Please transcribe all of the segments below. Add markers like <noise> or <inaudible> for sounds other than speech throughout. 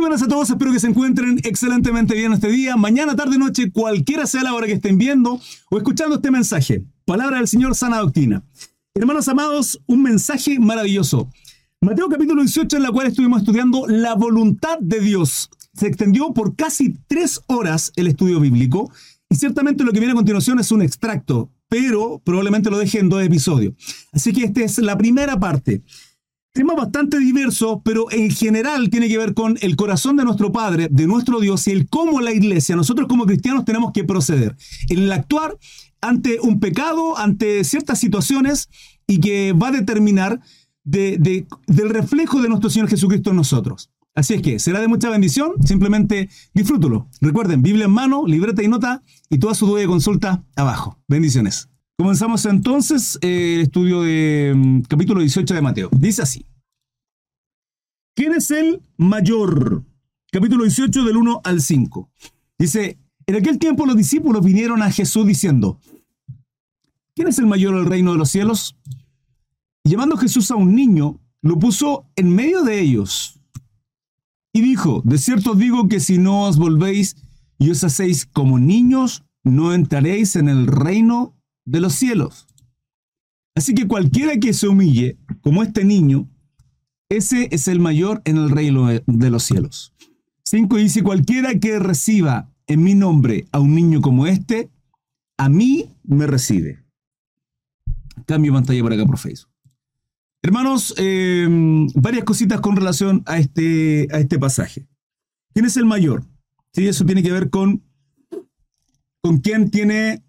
Muy buenas a todos, espero que se encuentren excelentemente bien este día, mañana, tarde, noche, cualquiera sea la hora que estén viendo o escuchando este mensaje. Palabra del Señor, sana doctrina. Hermanos amados, un mensaje maravilloso. Mateo capítulo 18 en la cual estuvimos estudiando la voluntad de Dios. Se extendió por casi tres horas el estudio bíblico y ciertamente lo que viene a continuación es un extracto, pero probablemente lo deje en dos episodios. Así que esta es la primera parte. Tema bastante diverso, pero en general tiene que ver con el corazón de nuestro Padre, de nuestro Dios y el cómo la iglesia, nosotros como cristianos tenemos que proceder. En el actuar ante un pecado, ante ciertas situaciones y que va a determinar del reflejo de nuestro Señor Jesucristo en nosotros. Así es que será de mucha bendición, simplemente disfrútalo. Recuerden, Biblia en mano, libreta y nota y toda su duda de consulta abajo. Bendiciones. Comenzamos entonces eh, el estudio de mm, capítulo 18 de Mateo. Dice así. ¿Quién es el mayor? Capítulo 18 del 1 al 5. Dice, en aquel tiempo los discípulos vinieron a Jesús diciendo, ¿quién es el mayor del reino de los cielos? Y llamando Jesús a un niño, lo puso en medio de ellos. Y dijo, de cierto os digo que si no os volvéis y os hacéis como niños, no entraréis en el reino de los cielos. Así que cualquiera que se humille, como este niño, ese es el mayor en el reino de los cielos. 5 dice, cualquiera que reciba en mi nombre a un niño como este, a mí me recibe. Cambio pantalla para acá por Facebook. Hermanos, em, varias cositas con relación a este, a este pasaje. ¿Quién es el mayor? Sí, eso tiene que ver con, con quién tiene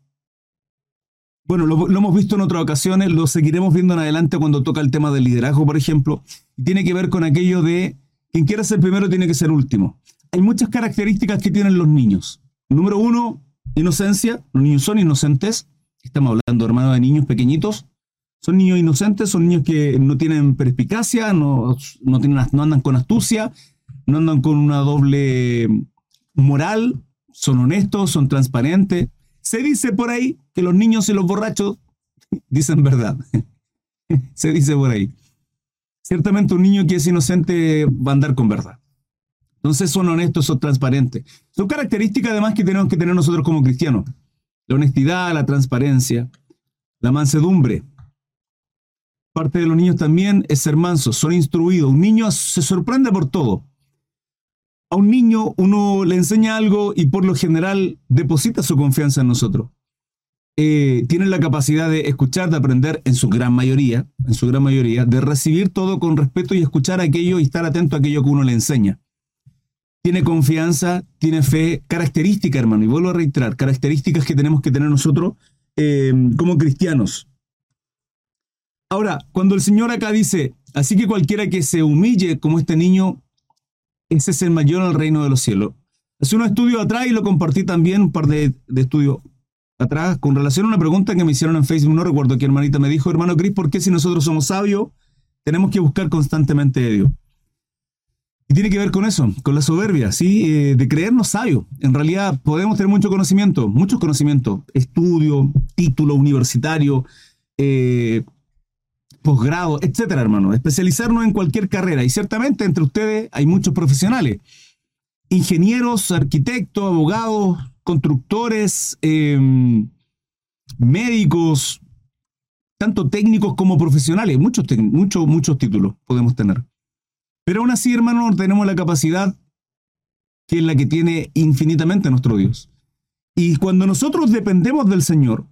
bueno, lo, hemos visto en otras ocasiones, lo seguiremos viendo en adelante cuando toca el tema del liderazgo, por ejemplo, tiene que ver con aquello de quien quiera ser primero tiene que ser último. Hay muchas características que tienen los niños. Número uno, inocencia. Los niños son inocentes. Estamos hablando, hermano, de niños pequeñitos. Son niños inocentes, son niños que no tienen perspicacia, no, no, tienen, no andan con astucia, no andan con una doble moral, son honestos, son transparentes. Se dice por ahí que los niños y los borrachos <laughs> dicen verdad. <laughs> Se dice por ahí. Ciertamente un niño que es inocente va a andar con verdad. Entonces son honestos, son transparentes. Son características además que tenemos que tener nosotros como cristianos. La honestidad, la transparencia, la mansedumbre. Parte de los niños también es ser mansos, son instruidos. Un niño se sorprende por todo a un niño uno le enseña algo y por lo general deposita su confianza en nosotros. Eh, tienen la capacidad de escuchar, de aprender en su gran mayoría, en su gran mayoría, de recibir todo con respeto y escuchar aquello y estar atento a aquello que uno le enseña. Tiene confianza, tiene fe, características, hermano, y vuelvo a reiterar, características que tenemos que tener nosotros eh, como cristianos. Ahora, cuando el Señor acá dice, así que cualquiera que se humille como este niño, ese es el mayor al reino de los cielos. Hace un estudio atrás y lo compartí también, un par de, estudios atrás, con relación a una pregunta que me hicieron en Facebook, no recuerdo qué hermanita me dijo, hermano Cris, ¿por qué si nosotros somos sabios tenemos que buscar constantemente de Dios? Y tiene que ver con eso, con la soberbia, ¿sí? Eh, de creernos sabios. En realidad podemos tener mucho conocimiento, muchos conocimientos, estudio, título universitario, eh, posgrado, etcétera, hermano. Especializarnos en cualquier carrera. Y ciertamente entre ustedes hay muchos profesionales. Ingenieros, arquitectos, abogados, constructores, em, médicos, tanto técnicos como profesionales. Muchos, muchos, muchos títulos podemos tener. Pero aún así, hermano, tenemos la capacidad que es la que tiene infinitamente nuestro Dios. Y cuando nosotros dependemos del Señor,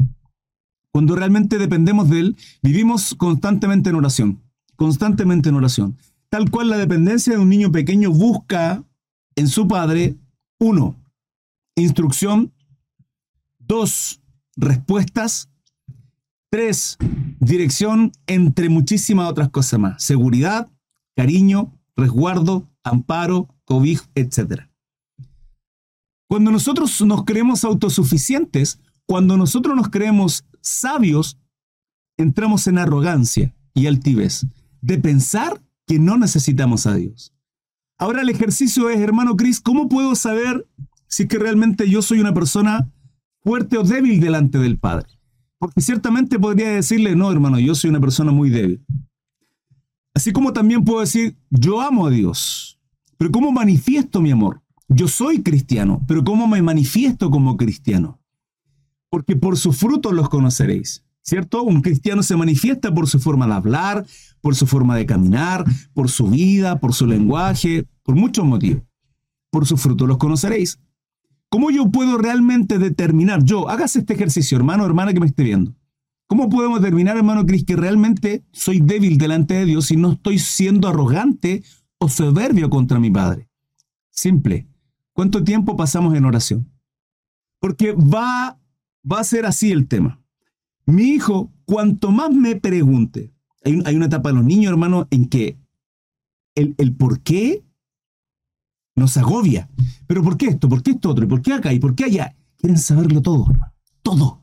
cuando realmente dependemos de Él, vivimos constantemente en oración, constantemente en oración. Tal cual la dependencia de un niño pequeño busca en su padre, uno, instrucción, dos, respuestas, tres, dirección, entre muchísimas otras cosas más. Seguridad, cariño, resguardo, amparo, cobijo, etc. Cuando nosotros nos creemos autosuficientes, cuando nosotros nos creemos sabios, entramos en arrogancia y altivez de pensar que no necesitamos a Dios. Ahora el ejercicio es, hermano Cris, ¿cómo puedo saber si que realmente yo soy una persona fuerte o débil delante del Padre? Porque ciertamente podría decirle, no, hermano, yo soy una persona muy débil. Así como también puedo decir, yo amo a Dios. Pero ¿cómo manifiesto mi amor? Yo soy cristiano, pero ¿cómo me manifiesto como cristiano? Porque por sus frutos los conoceréis, ¿cierto? Un cristiano se manifiesta por su forma de hablar, por su forma de caminar, por su vida, por su lenguaje, por muchos motivos. Por sus frutos los conoceréis. ¿Cómo yo puedo realmente determinar, yo, hágase este ejercicio, hermano, hermana que me esté viendo. ¿Cómo podemos determinar, hermano Cris, que realmente soy débil delante de Dios y no estoy siendo arrogante o soberbio contra mi Padre? Simple. ¿Cuánto tiempo pasamos en oración? Porque va, va a ser así el tema. Mi hijo, cuanto más me pregunte, hay, una etapa de los niños, hermano, en que el, el por qué nos agobia. Pero ¿por qué esto? ¿Por qué esto otro? ¿Y por qué acá? ¿Y por qué allá? Quieren saberlo todo, hermano. Todo.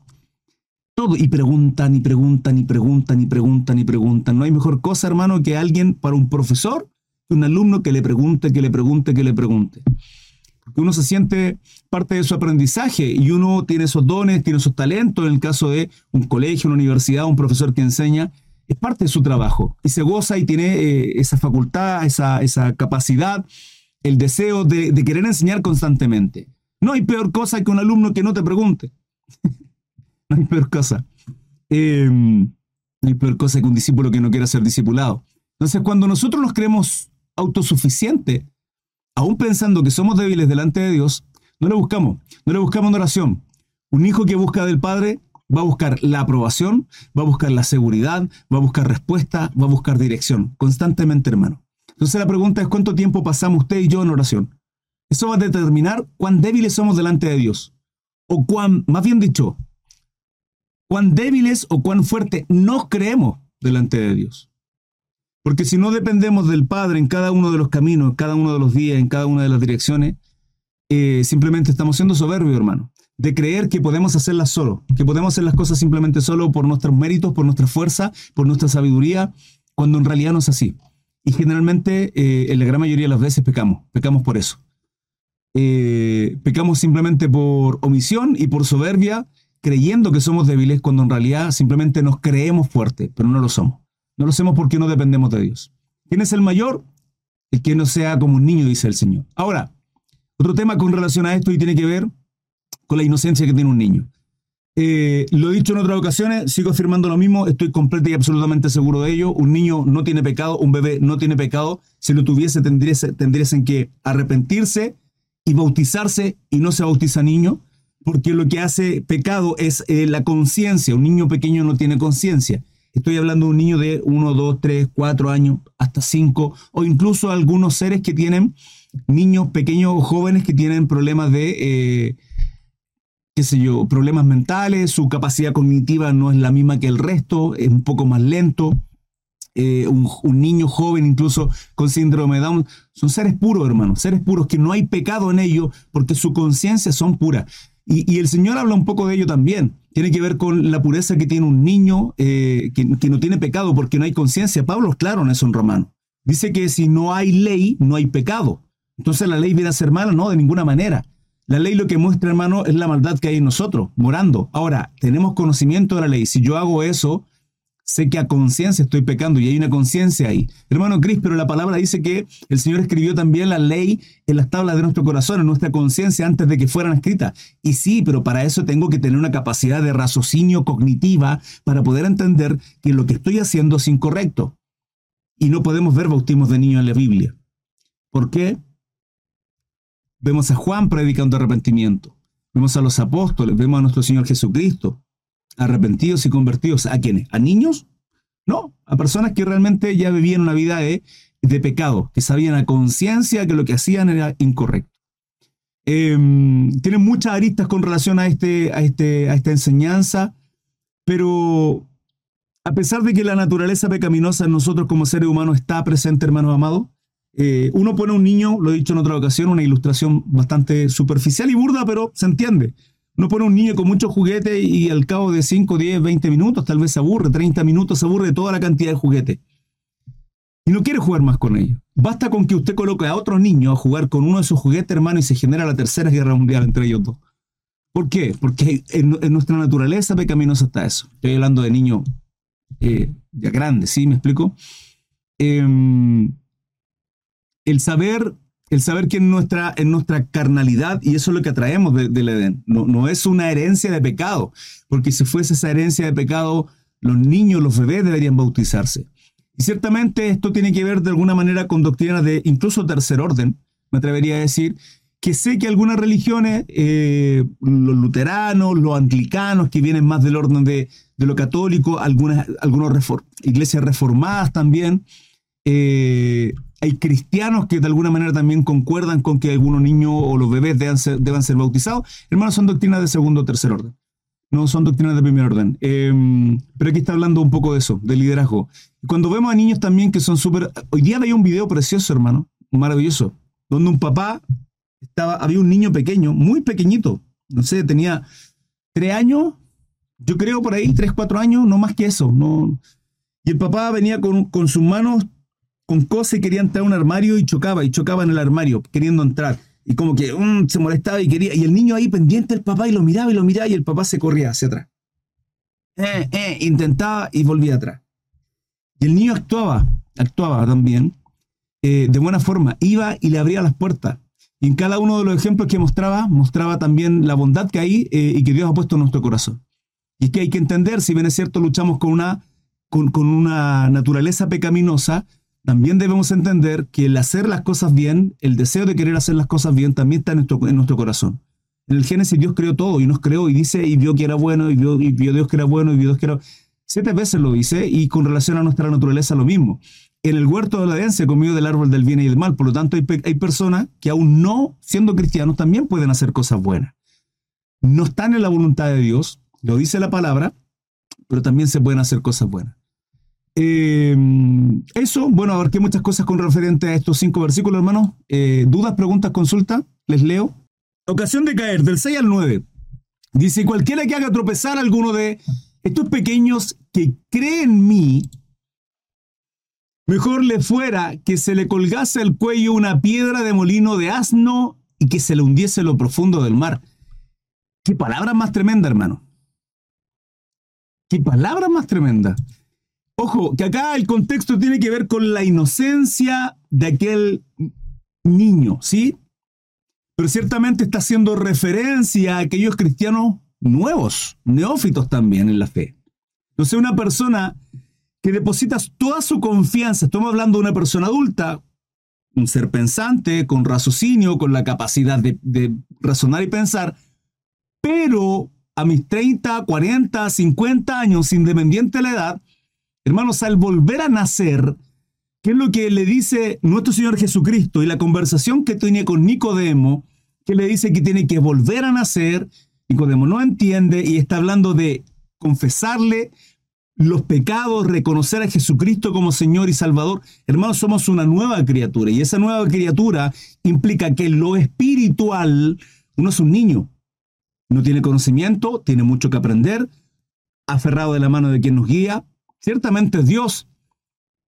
Todo. Y preguntan, y preguntan, y preguntan, y preguntan, y preguntan. No hay mejor cosa, hermano, que alguien para un profesor, un alumno que le pregunte, que le pregunte, que le pregunte. Uno se siente parte de su aprendizaje y uno tiene esos dones, tiene esos talentos. En el caso de un colegio, una universidad, un profesor que enseña, es parte de su trabajo y se goza y tiene eh, esa facultad, esa, esa capacidad el deseo de, querer enseñar constantemente. No hay peor cosa que un alumno que no te pregunte. <laughs> no hay peor cosa. Em, no hay peor cosa que un discípulo que no quiera ser discipulado. Entonces, cuando nosotros nos creemos autosuficientes, aún pensando que somos débiles delante de Dios, no le buscamos, no le buscamos en oración. Un hijo que busca del Padre va a buscar la aprobación, va a buscar la seguridad, va a buscar respuesta, va a buscar dirección, constantemente, hermano. Entonces la pregunta es cuánto tiempo pasamos usted y yo en oración. Eso va a determinar cuán débiles somos delante de Dios. O cuán, más bien dicho, cuán débiles o cuán fuerte nos creemos delante de Dios. Porque si no dependemos del Padre en cada uno de los caminos, en cada uno de los días, en cada una de las direcciones, eh, simplemente estamos siendo soberbios, hermano. De creer que podemos hacerlas solo, que podemos hacer las cosas simplemente solo por nuestros méritos, por nuestra fuerza, por nuestra sabiduría, cuando en realidad no es así. Y generalmente, eh, en la gran mayoría de las veces, pecamos. Pecamos por eso. Eh, pecamos simplemente por omisión y por soberbia, creyendo que somos débiles cuando en realidad simplemente nos creemos fuertes, pero no lo somos. No lo somos porque no dependemos de Dios. ¿Quién es el mayor? El que no sea como un niño, dice el Señor. Ahora, otro tema con relación a esto y tiene que ver con la inocencia que tiene un niño. Eh, lo he dicho en otras ocasiones, sigo afirmando lo mismo, estoy completo y absolutamente seguro de ello. Un niño no tiene pecado, un bebé no tiene pecado. Si lo tuviese, tendrían que arrepentirse y bautizarse y no se bautiza niño, porque lo que hace pecado es eh, la conciencia. Un niño pequeño no tiene conciencia. Estoy hablando de un niño de 1, 2, 3, 4 años, hasta 5, o incluso algunos seres que tienen, niños pequeños o jóvenes que tienen problemas de... Eh, qué sé yo, problemas mentales, su capacidad cognitiva no es la misma que el resto, es un poco más lento. Eh, un, niño joven incluso con síndrome de Down, son seres puros, hermanos, seres puros que no hay pecado en ellos porque su conciencia son puras. Y, el Señor habla un poco de ello también. Tiene que ver con la pureza que tiene un niño eh, que, que, no tiene pecado porque no hay conciencia. Pablo es claro en eso en Romano. Dice que si no hay ley, no hay pecado. Entonces la ley viene a ser mala, no, de ninguna manera. La ley lo que muestra, hermano, es la maldad que hay en nosotros, morando. Ahora, tenemos conocimiento de la ley. Si yo hago eso, sé que a conciencia estoy pecando y hay una conciencia ahí. Hermano Cris, pero la palabra dice que el Señor escribió también la ley en las tablas de nuestro corazón, en nuestra conciencia, antes de que fueran escritas. Y sí, pero para eso tengo que tener una capacidad de raciocinio cognitiva para poder entender que lo que estoy haciendo es incorrecto. Y no podemos ver bautismos de niños en la Biblia. ¿Por qué? Vemos a Juan predicando arrepentimiento. Vemos a los apóstoles, vemos a nuestro Señor Jesucristo, arrepentidos y convertidos. ¿A quiénes? ¿A niños? No, a personas que realmente ya vivían una vida de, pecado, que sabían a conciencia que lo que hacían era incorrecto. Em, tienen muchas aristas con relación a, este, este, a esta enseñanza, pero a pesar de que la naturaleza pecaminosa en nosotros como seres humanos está presente, hermanos amados, eh, uno pone a un niño, lo he dicho en otra ocasión, una ilustración bastante superficial y burda, pero se entiende. Uno pone un niño con muchos juguetes y al cabo de 5, 10, 20 minutos tal vez se aburre, 30 minutos se aburre de toda la cantidad de juguetes. Y no quiere jugar más con ellos. Basta con que usted coloque a otro niño a jugar con uno de sus juguetes, hermano, y se genera la tercera guerra mundial entre ellos dos. ¿Por qué? Porque en, nuestra naturaleza pecaminosa está eso. Estoy hablando de niños eh, ya grandes, ¿sí? ¿Me explico? Eh, el saber el saber que en nuestra, en nuestra carnalidad, y eso es lo que atraemos del Edén, no, no es una herencia de pecado, porque si fuese esa herencia de pecado, los niños, los bebés deberían bautizarse. Y ciertamente esto tiene que ver de alguna manera con doctrinas de incluso tercer orden, me atrevería a decir, que sé que algunas religiones, eh, los luteranos, los anglicanos, que vienen más del orden de, lo católico, algunas, algunas iglesias reformadas también, eh, hay cristianos que de alguna manera también concuerdan con que algunos niños o los bebés deban ser, bautizados. Hermanos, son doctrinas de segundo o tercer orden. No son doctrinas de primer orden. Em, pero aquí está hablando un poco de eso, de liderazgo. Cuando vemos a niños también que son súper... Hoy día veía un video precioso, hermano, maravilloso, donde un papá estaba, había un niño pequeño, muy pequeñito, no sé, tenía tres años, yo creo por ahí, tres, cuatro años, no más que eso. No. Y el papá venía con, con sus manos con cosas y quería entrar a un armario y chocaba, y chocaba en el armario, queriendo entrar. Y como que um, se molestaba y quería. Y el niño ahí pendiente del papá y lo miraba y lo miraba y el papá se corría hacia atrás. Eh, eh, intentaba y volvía atrás. Y el niño actuaba, actuaba también eh, de buena forma. Iba y le abría las puertas. Y en cada uno de los ejemplos que mostraba, mostraba también la bondad que hay eh, y que Dios ha puesto en nuestro corazón. Y es que hay que entender, si bien es cierto, luchamos con una, con, con una naturaleza pecaminosa, también debemos entender que el hacer las cosas bien, el deseo de querer hacer las cosas bien, también está en nuestro, corazón. En el Génesis Dios creó todo y nos creó y dice y vio que era bueno y vio, Dios que era bueno y vio Dios que era... Siete veces lo dice y con relación a nuestra naturaleza lo mismo. En el huerto de la Edén se comió del árbol del bien y del mal, por lo tanto hay, hay personas que aún no siendo cristianos también pueden hacer cosas buenas. No están en la voluntad de Dios, lo dice la palabra, pero también se pueden hacer cosas buenas. Em, eso, bueno, abarqué muchas cosas con referente a estos cinco versículos, hermanos. Eh, ¿Dudas, preguntas, consultas? Les leo. Ocasión de caer, del 6 al 9. Dice, cualquiera que haga tropezar a alguno de estos pequeños que creen en mí, mejor le fuera que se le colgase al cuello una piedra de molino de asno y que se le hundiese lo profundo del mar. Qué palabra más tremenda, hermano. Qué palabra más tremenda. Ojo, que acá el contexto tiene que ver con la inocencia de aquel niño, ¿sí? Pero ciertamente está haciendo referencia a aquellos cristianos nuevos, neófitos también en la fe. Entonces, una persona que depositas toda su confianza, estamos hablando de una persona adulta, un ser pensante, con raciocinio, con la capacidad de, de razonar y pensar, pero a mis 30, 40, 50 años, independiente de la edad, Hermanos, al volver a nacer, ¿qué es lo que le dice nuestro Señor Jesucristo y la conversación que tiene con Nicodemo, que le dice que tiene que volver a nacer? Nicodemo no entiende y está hablando de confesarle los pecados, reconocer a Jesucristo como Señor y Salvador. Hermanos, somos una nueva criatura y esa nueva criatura implica que lo espiritual, uno es un niño, no tiene conocimiento, tiene mucho que aprender, aferrado de la mano de quien nos guía, Ciertamente Dios,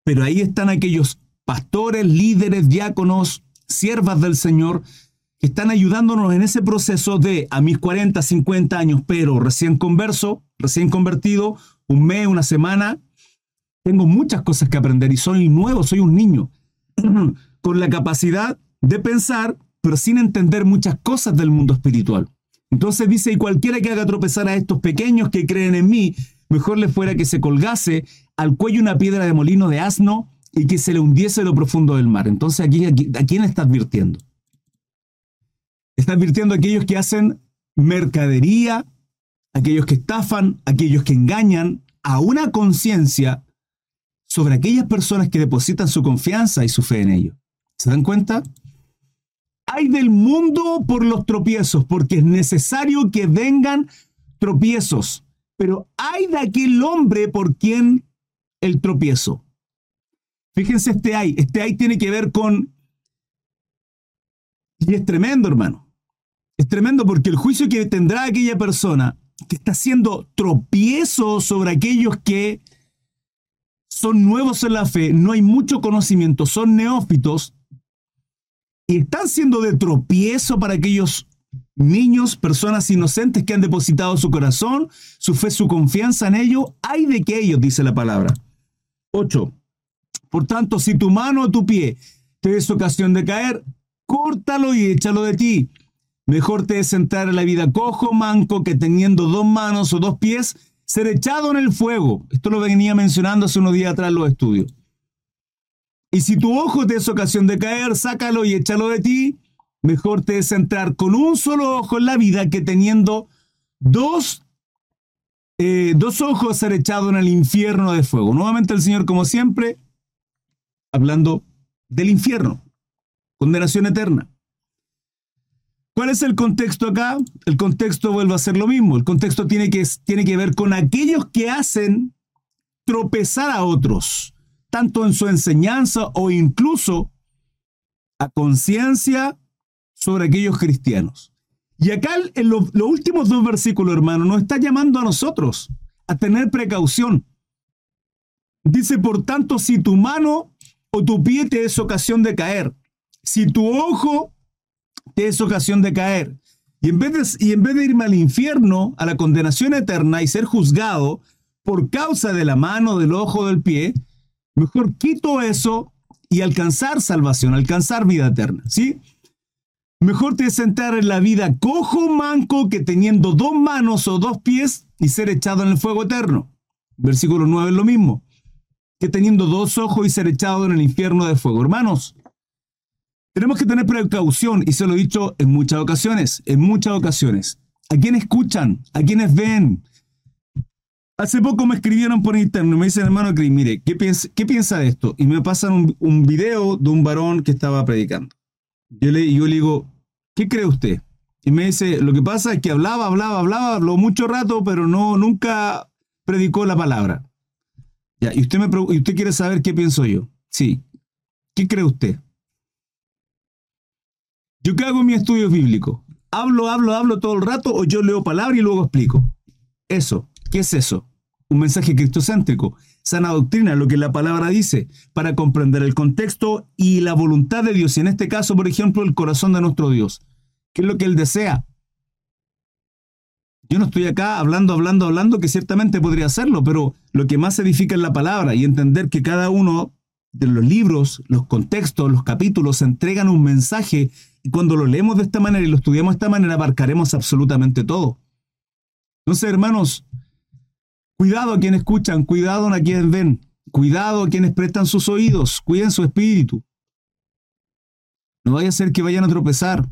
pero ahí están aquellos pastores, líderes, diáconos, siervas del Señor, que están ayudándonos en ese proceso de a mis 40, 50 años, pero recién converso, recién convertido, un mes, una semana, tengo muchas cosas que aprender y soy nuevo, soy un niño, <clears throat> con la capacidad de pensar, pero sin entender muchas cosas del mundo espiritual. Entonces dice, y cualquiera que haga tropezar a estos pequeños que creen en mí, mejor le fuera que se colgase al cuello una piedra de molino de asno y que se le hundiese lo profundo del mar. Entonces, aquí, ¿a quién está advirtiendo? Está advirtiendo a aquellos que hacen mercadería, aquellos que estafan, aquellos que engañan a una conciencia sobre aquellas personas que depositan su confianza y su fe en ellos. ¿Se dan cuenta? Hay del mundo por los tropiezos, porque es necesario que vengan tropiezos. Pero hay de aquel hombre por quien el tropiezo. Fíjense este hay. Este hay tiene que ver con... Y es tremendo, hermano. Es tremendo porque el juicio que tendrá aquella persona que está haciendo tropiezo sobre aquellos que son nuevos en la fe, no hay mucho conocimiento, son neófitos, y están siendo de tropiezo para aquellos niños, personas inocentes que han depositado su corazón, su fe, su confianza en ello, hay de que ellos, dice la palabra. 8. Por tanto, si tu mano o tu pie te es ocasión de caer, córtalo y échalo de ti. Mejor te es sentar en la vida cojo, manco, que teniendo dos manos o dos pies, ser echado en el fuego. Esto lo venía mencionando hace unos días atrás en los estudios. Y si tu ojo te es ocasión de caer, sácalo y échalo de ti. Mejor te es entrar con un solo ojo en la vida que teniendo dos, eh, dos ojos ser echado en el infierno de fuego. Nuevamente el Señor, como siempre, hablando del infierno, condenación eterna. ¿Cuál es el contexto acá? El contexto vuelve a ser lo mismo. El contexto tiene que, tiene que ver con aquellos que hacen tropezar a otros, tanto en su enseñanza o incluso a conciencia sobre aquellos cristianos. Y acá en los últimos dos versículos, hermano, nos está llamando a nosotros a tener precaución. Dice, por tanto, si tu mano o tu pie te es ocasión de caer, si tu ojo te es ocasión de caer. Y en, vez de, y en vez de irme al infierno, a la condenación eterna y ser juzgado por causa de la mano, del ojo, del pie, mejor quito eso y alcanzar salvación, alcanzar vida eterna, ¿sí? Mejor te sentar en la vida cojo manco que teniendo dos manos o dos pies y ser echado en el fuego eterno. Versículo 9 es lo mismo. Que teniendo dos ojos y ser echado en el infierno de fuego. Hermanos, tenemos que tener precaución, y se lo he dicho en muchas ocasiones, en muchas ocasiones. ¿A quienes escuchan? ¿A quienes ven? Hace poco me escribieron por internet, me dicen, hermano Cris, mire, ¿qué piensa, ¿qué piensa de esto? Y me pasan un, video de un varón que estaba predicando. Yo le, yo le digo, ¿qué cree usted? Y me dice, lo que pasa es que hablaba, hablaba, hablaba, habló mucho rato, pero no, nunca predicó la palabra. Ya, y usted, me, y usted quiere saber qué pienso yo. Sí. ¿Qué cree usted? ¿Yo qué hago en mi estudio bíblico? ¿Hablo, hablo, hablo todo el rato o yo leo palabra y luego explico? Eso, ¿qué es eso? Un mensaje cristocéntrico, sana doctrina, lo que la palabra dice, para comprender el contexto y la voluntad de Dios, y en este caso, por ejemplo, el corazón de nuestro Dios. ¿Qué es lo que Él desea? Yo no estoy acá hablando, hablando, hablando, que ciertamente podría hacerlo, pero lo que más edifica es la palabra y entender que cada uno de los libros, los contextos, los capítulos entregan un mensaje y cuando lo leemos de esta manera y lo estudiamos de esta manera, abarcaremos absolutamente todo. Entonces, hermanos, cuidado a quienes escuchan, cuidado a quienes ven, cuidado a quienes prestan sus oídos, cuiden su espíritu. No vaya a ser que vayan a tropezar.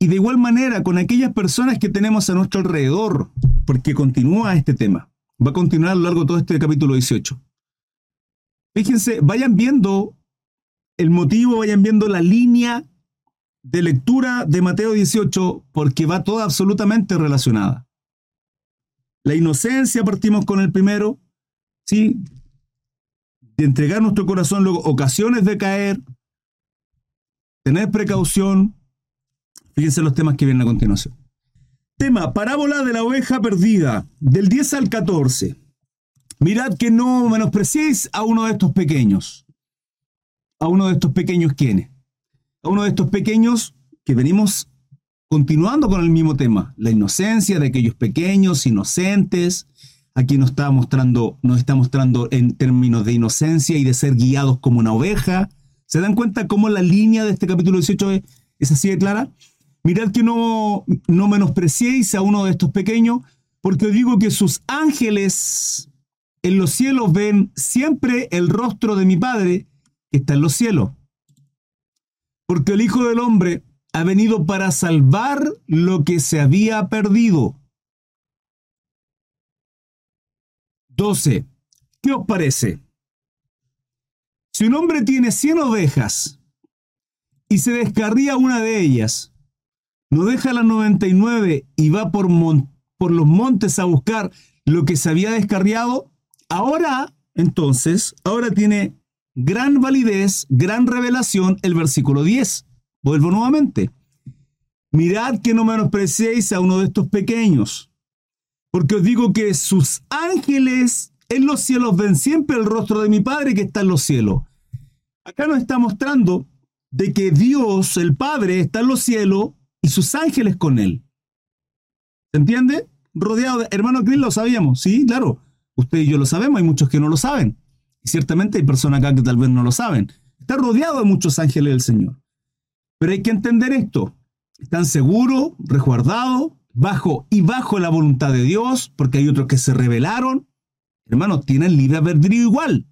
Y de igual manera con aquellas personas que tenemos a nuestro alrededor, porque continúa este tema. Va a continuar a lo largo de todo este capítulo 18. Fíjense, vayan viendo el motivo, vayan viendo la línea de lectura de Mateo 18 porque va toda absolutamente relacionada. La inocencia, partimos con el primero, ¿sí? De entregar nuestro corazón, luego ocasiones de caer, tener precaución. Fíjense los temas que vienen a continuación. Tema, parábola de la oveja perdida, del 10 al 14. Mirad que no menospreciéis a uno de estos pequeños. A uno de estos pequeños, ¿quiénes? a uno de estos pequeños que venimos continuando con el mismo tema, la inocencia de aquellos pequeños, inocentes, aquí nos está mostrando, nos está mostrando en términos de inocencia y de ser guiados como una oveja. ¿Se dan cuenta cómo la línea de este capítulo 18 es, así de clara? Mirad que no, no menospreciéis a uno de estos pequeños, porque os digo que sus ángeles en los cielos ven siempre el rostro de mi Padre que está en los cielos. Porque el Hijo del Hombre ha venido para salvar lo que se había perdido. 12. ¿Qué os parece? Si un hombre tiene 100 ovejas y se descarría una de ellas, no deja las 99 y va por, por los montes a buscar lo que se había descarriado, ahora, entonces, ahora tiene gran validez, gran revelación el versículo 10. Vuelvo nuevamente. Mirad que no menospreciéis a uno de estos pequeños, porque os digo que sus ángeles en los cielos ven siempre el rostro de mi Padre que está en los cielos. Acá nos está mostrando de que Dios, el Padre, está en los cielos y sus ángeles con él. ¿Se entiende? Rodeado de... Hermano Cris, lo sabíamos, sí, claro. Usted y yo lo sabemos, hay muchos que no lo saben. Y ciertamente hay personas acá que tal vez no lo saben. Está rodeado de muchos ángeles del Señor. Pero hay que entender esto. Están seguros, resguardados, bajo y bajo la voluntad de Dios, porque hay otros que se rebelaron. Hermanos, tienen libre albedrío igual.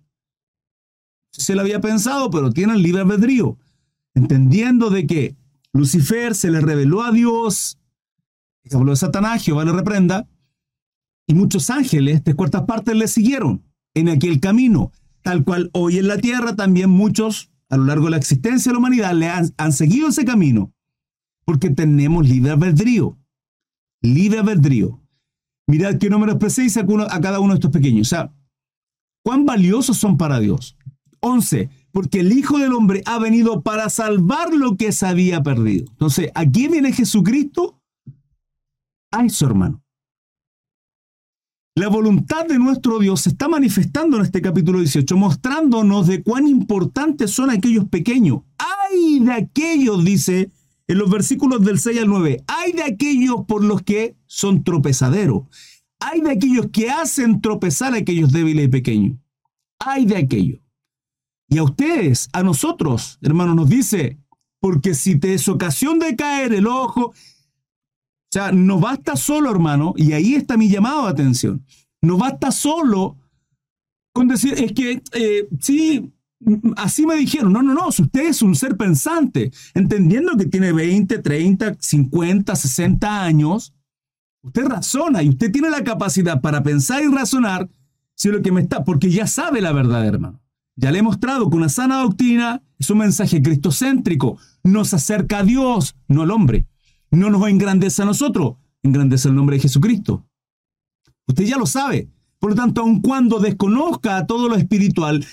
Se lo había pensado, pero tienen libre albedrío. Entendiendo de que Lucifer se le reveló a Dios, habló de Satanás, Jehová le reprenda, y muchos ángeles de cuartas partes le siguieron en aquel camino, tal cual hoy en la tierra también muchos a lo largo de la existencia de la humanidad le han, seguido ese camino, porque tenemos libre albedrío, libre albedrío. Mirad que no menospreciéis a, a cada uno de estos pequeños. O sea, ¿cuán valiosos son para Dios? 11. Porque el Hijo del Hombre ha venido para salvar lo que se había perdido. Entonces, aquí viene Jesucristo a eso, hermano. La voluntad de nuestro Dios se está manifestando en este capítulo 18, mostrándonos de cuán importantes son aquellos pequeños. ¡Ay de aquellos, dice en los versículos del 6 al 9! ¡Ay de aquellos por los que son tropezaderos! ¡Ay de aquellos que hacen tropezar a aquellos débiles y pequeños! ¡Ay de aquellos! Y a ustedes, a nosotros, hermano, nos dice, porque si te es ocasión de caer el ojo, o sea, no basta solo, hermano, y ahí está mi llamado de atención. No basta solo con decir, es que eh, sí, así me dijeron. No, no, no, si usted es un ser pensante, entendiendo que tiene 20, 30, 50, 60 años, usted razona y usted tiene la capacidad para pensar y razonar si lo que me está, porque ya sabe la verdad, hermano. Ya le he mostrado que una sana doctrina es un mensaje cristocéntrico, nos acerca a Dios, no al hombre no nos engrandece a nosotros, engrandece el nombre de Jesucristo. Usted ya lo sabe. Por lo tanto, aun cuando desconozca todo lo espiritual,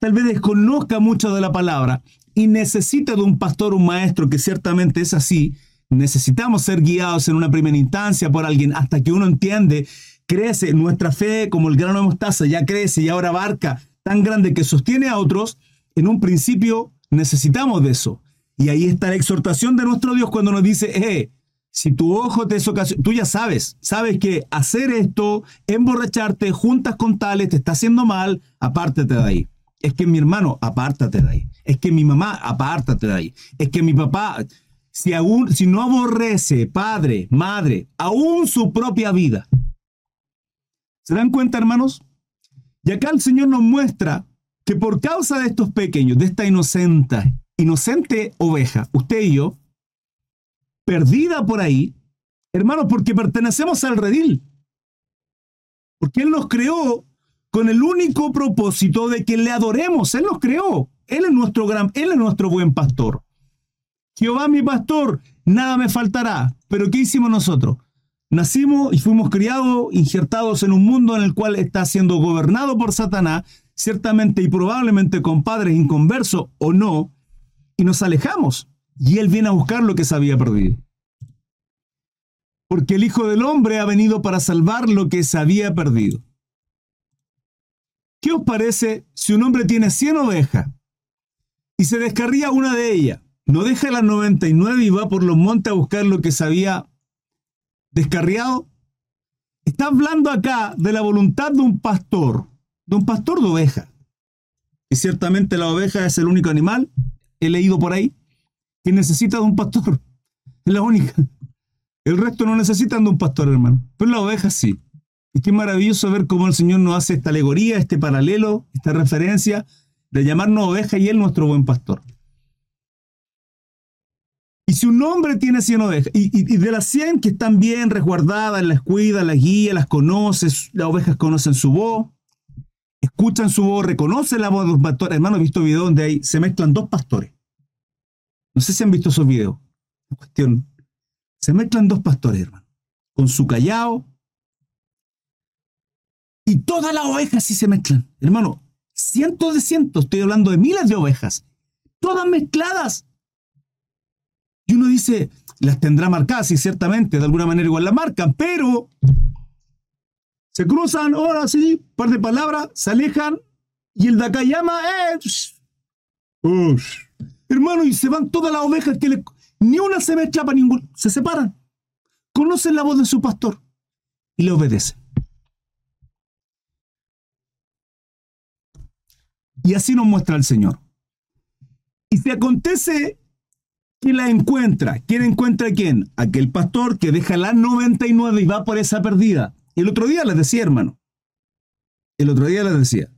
tal vez desconozca mucho de la palabra y necesita de un pastor, un maestro, que ciertamente es así, necesitamos ser guiados en una primera instancia por alguien hasta que uno entiende, crece, nuestra fe como el grano de mostaza ya crece y ahora abarca tan grande que sostiene a otros, en un principio necesitamos de eso. Y ahí está la exhortación de nuestro Dios cuando nos dice, eh, si tu ojo te es ocasión, tú ya sabes, sabes que hacer esto, emborracharte juntas con tales, te está haciendo mal, apártate de ahí. Es que mi hermano, apártate de ahí. Es que mi mamá, apártate de ahí. Es que mi papá, si, aún, si no aborrece, padre, madre, aún su propia vida. ¿Se dan cuenta, hermanos? Y acá el Señor nos muestra que por causa de estos pequeños, de esta inocente, inocente oveja, usted y yo, perdida por ahí, hermanos, porque pertenecemos al redil. Porque Él nos creó con el único propósito de que le adoremos. Él nos creó. Él es nuestro gran, Él es nuestro buen pastor. Jehová mi pastor, nada me faltará. Pero ¿qué hicimos nosotros? Nacimos y fuimos criados, injertados en un mundo en el cual está siendo gobernado por Satanás, ciertamente y probablemente con padres inconversos o no, y nos alejamos. Y Él viene a buscar lo que se había perdido. Porque el Hijo del Hombre ha venido para salvar lo que se había perdido. ¿Qué os parece si un hombre tiene 100 ovejas y se descarría una de ellas? ¿No deja las 99 y va por los montes a buscar lo que se había descarriado? Está hablando acá de la voluntad de un pastor, de un pastor de ovejas. Y ciertamente la oveja es el único animal he leído por ahí, que necesita de un pastor. Es la única. El resto no necesitan de un pastor, hermano. Pero la oveja sí. Y qué maravilloso ver cómo el Señor nos hace esta alegoría, este paralelo, esta referencia de llamarnos oveja y Él nuestro buen pastor. Y si un hombre tiene 100 ovejas, y, de las 100 que están bien resguardadas, las cuida, las guía, las conoce, las ovejas conocen su voz, escuchan su voz, reconocen la voz de los pastores. Hermano, he visto videos donde ahí se mezclan dos pastores. No sé si han visto esos videos. cuestión. Se mezclan dos pastores, hermano. Con su callao. Y todas las ovejas sí se mezclan. Hermano, cientos de cientos. Estoy hablando de miles de ovejas. Todas mezcladas. Y uno dice, las tendrá marcadas, y ciertamente, de alguna manera igual las marcan, pero se cruzan, ahora sí, par de palabras, se alejan y el llama, ¡eh! Hermano, y se van todas las ovejas que le... Ni una se me para ningún... Se separan. Conocen la voz de su pastor y le obedecen. Y así nos muestra el Señor. Y si acontece ¿Quién la encuentra? ¿Quién encuentra a quién? Aquel pastor que deja la 99 y va por esa perdida. El otro día les decía, hermano. El otro día les decía.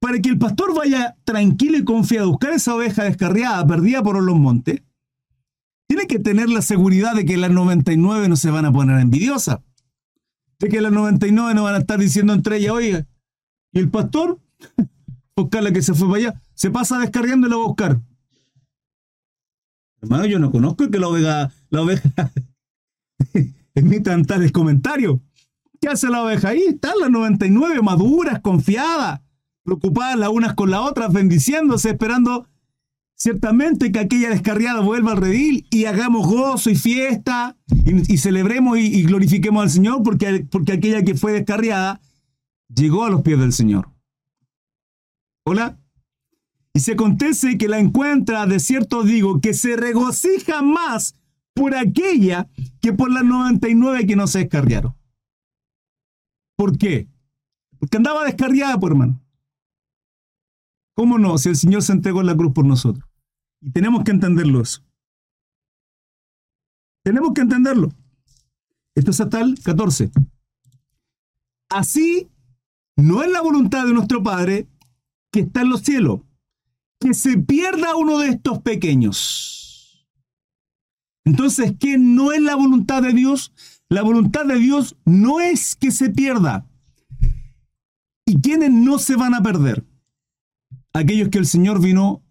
Para que el pastor vaya tranquilo y confiado a buscar esa oveja descarriada, perdida por los montes, tiene que tener la seguridad de que las 99 no se van a poner envidiosas. De que las 99 no van a estar diciendo entre ellas, oye, y el pastor, <laughs> buscarla que se fue para allá, se pasa descargando la a buscar. Hermano, yo no conozco que la oveja, la oveja <laughs> emitan tales comentarios. ¿Qué hace la oveja ahí? Están las 99 maduras, confiadas, preocupadas las unas con las otras, bendiciéndose, esperando ciertamente que aquella descarriada vuelva al redil y hagamos gozo y fiesta y, celebremos y, glorifiquemos al Señor porque, porque aquella que fue descarriada llegó a los pies del Señor. Hola. Y se acontece que la encuentra, de cierto digo, que se regocija más por aquella que por las 99 que no se descarriaron. ¿Por qué? Porque andaba descarriada, pues, hermano. ¿Cómo no? Si el Señor se entregó en la cruz por nosotros. Y tenemos que entenderlo eso. Tenemos que entenderlo. Esto es hasta el 14. Así no es la voluntad de nuestro Padre que está en los cielos, que se pierda uno de estos pequeños. Entonces, ¿qué no es la voluntad de Dios? La voluntad de Dios no es que se pierda. ¿Y quiénes no se van a perder? Aquellos que el Señor vino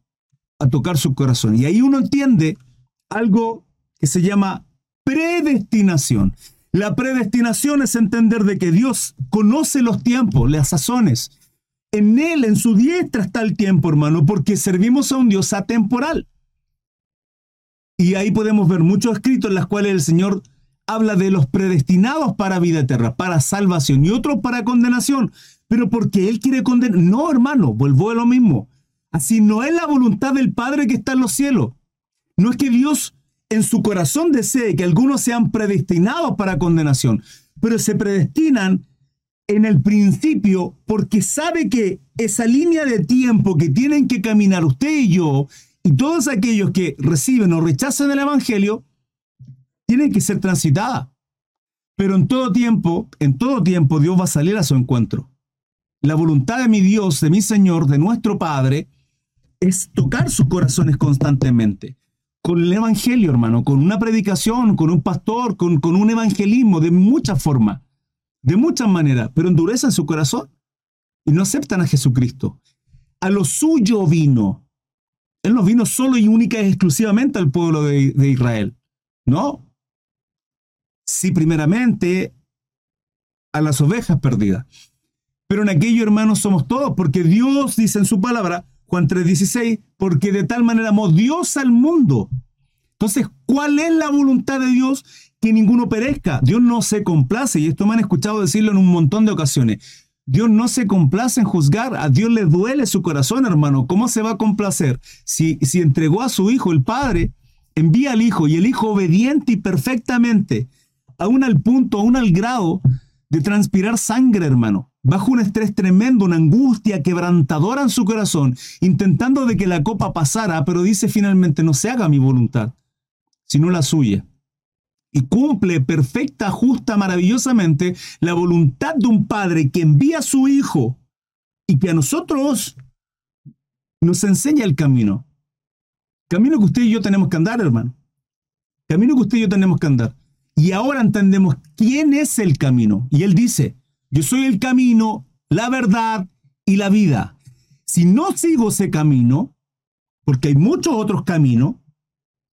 a tocar su corazón. Y ahí uno entiende algo que se llama predestinación. La predestinación es entender de que Dios conoce los tiempos, las sazones, en Él, en su diestra está el tiempo, hermano, porque servimos a un Dios atemporal. Y ahí podemos ver muchos escritos en los cuales el Señor habla de los predestinados para vida eterna, para salvación y otros para condenación. Pero porque Él quiere condenar. No, hermano, vuelvo a lo mismo. Así no es la voluntad del Padre que está en los cielos. No es que Dios en su corazón desee que algunos sean predestinados para condenación, pero se predestinan en el principio porque sabe que esa línea de tiempo que tienen que caminar usted y yo y todos aquellos que reciben o rechazan el Evangelio, tienen que ser transitada. Pero en todo tiempo, en todo tiempo Dios va a salir a su encuentro. La voluntad de mi Dios, de mi Señor, de nuestro Padre, es tocar sus corazones constantemente. Con el Evangelio, hermano, con una predicación, con un pastor, con, un evangelismo, de muchas formas de muchas maneras, pero endurecen su corazón y no aceptan a Jesucristo. A lo suyo vino. Él no vino solo y única y exclusivamente al pueblo de Israel. No. Sí, primeramente a las ovejas perdidas. Pero en aquello, hermanos, somos todos, porque Dios dice en su palabra, Juan 3:16, porque de tal manera amó Dios al mundo. Entonces, ¿cuál es la voluntad de Dios? que ninguno perezca. Dios no se complace, y esto me han escuchado decirlo en un montón de ocasiones. Dios no se complace en juzgar, a Dios le duele su corazón, hermano. ¿Cómo se va a complacer? Si, si entregó a su hijo, el Padre envía al hijo y el hijo obediente y perfectamente, aún al punto, aún al grado de transpirar sangre, hermano, bajo un estrés tremendo, una angustia quebrantadora en su corazón, intentando de que la copa pasara, pero dice finalmente, no se haga mi voluntad, sino la suya y cumple perfecta, justa, maravillosamente la voluntad de un padre que envía a su hijo y que a nosotros nos enseña el camino. Camino que usted y yo tenemos que andar, hermano. Camino que usted y yo tenemos que andar. Y ahora entendemos quién es el camino. Y él dice, yo soy el camino, la verdad y la vida. Si no sigo ese camino, porque hay muchos otros caminos,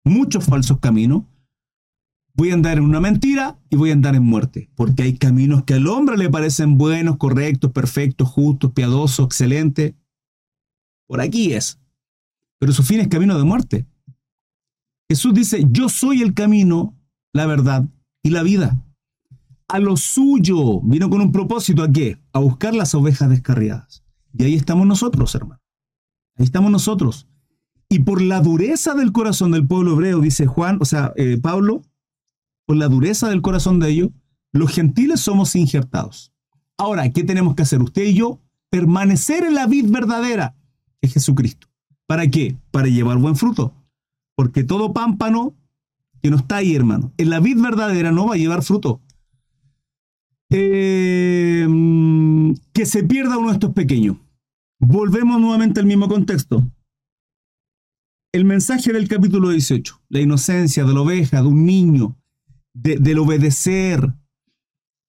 muchos falsos caminos, voy a andar en una mentira y voy a andar en muerte, porque hay caminos que al hombre le parecen buenos, correctos, perfectos, justos, piadosos, excelentes. Por aquí es. Pero su fin es camino de muerte. Jesús dice, yo soy el camino, la verdad y la vida. A lo suyo vino con un propósito a qué? A buscar las ovejas descarriadas. Y ahí estamos nosotros, hermano. Ahí estamos nosotros. Y por la dureza del corazón del pueblo hebreo, dice Juan, o sea, eh, Pablo, por la dureza del corazón de ellos, los gentiles somos injertados. Ahora, ¿qué tenemos que hacer usted y yo? Permanecer en la vid verdadera, que es Jesucristo. ¿Para qué? Para llevar buen fruto. porque todo pámpano que no está ahí, hermano, en la vid verdadera no va a llevar fruto. Eh, que se pierda uno de estos pequeños. Volvemos nuevamente al mismo contexto. El mensaje del capítulo 18, la inocencia de la oveja, de un niño, del obedecer.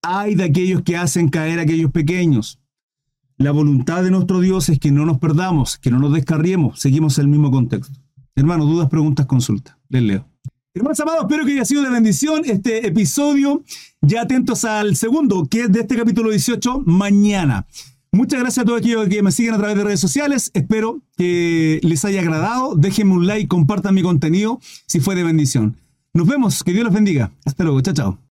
Hay de aquellos que hacen caer a aquellos pequeños. La voluntad de nuestro Dios es que no nos perdamos, que no nos descarriemos. Seguimos el mismo contexto. Hermano, dudas, preguntas, consulta. Les leo. Hermanos amados, espero que haya sido de bendición este episodio. Ya atentos al segundo, que es de este capítulo 18, mañana. Muchas gracias a todos aquellos que me siguen a través de redes sociales. Espero que les haya agradado. Déjenme un like, compartan mi contenido si fue de bendición. Nos vemos. Que Dios los bendiga. Hasta luego. Chao, chao.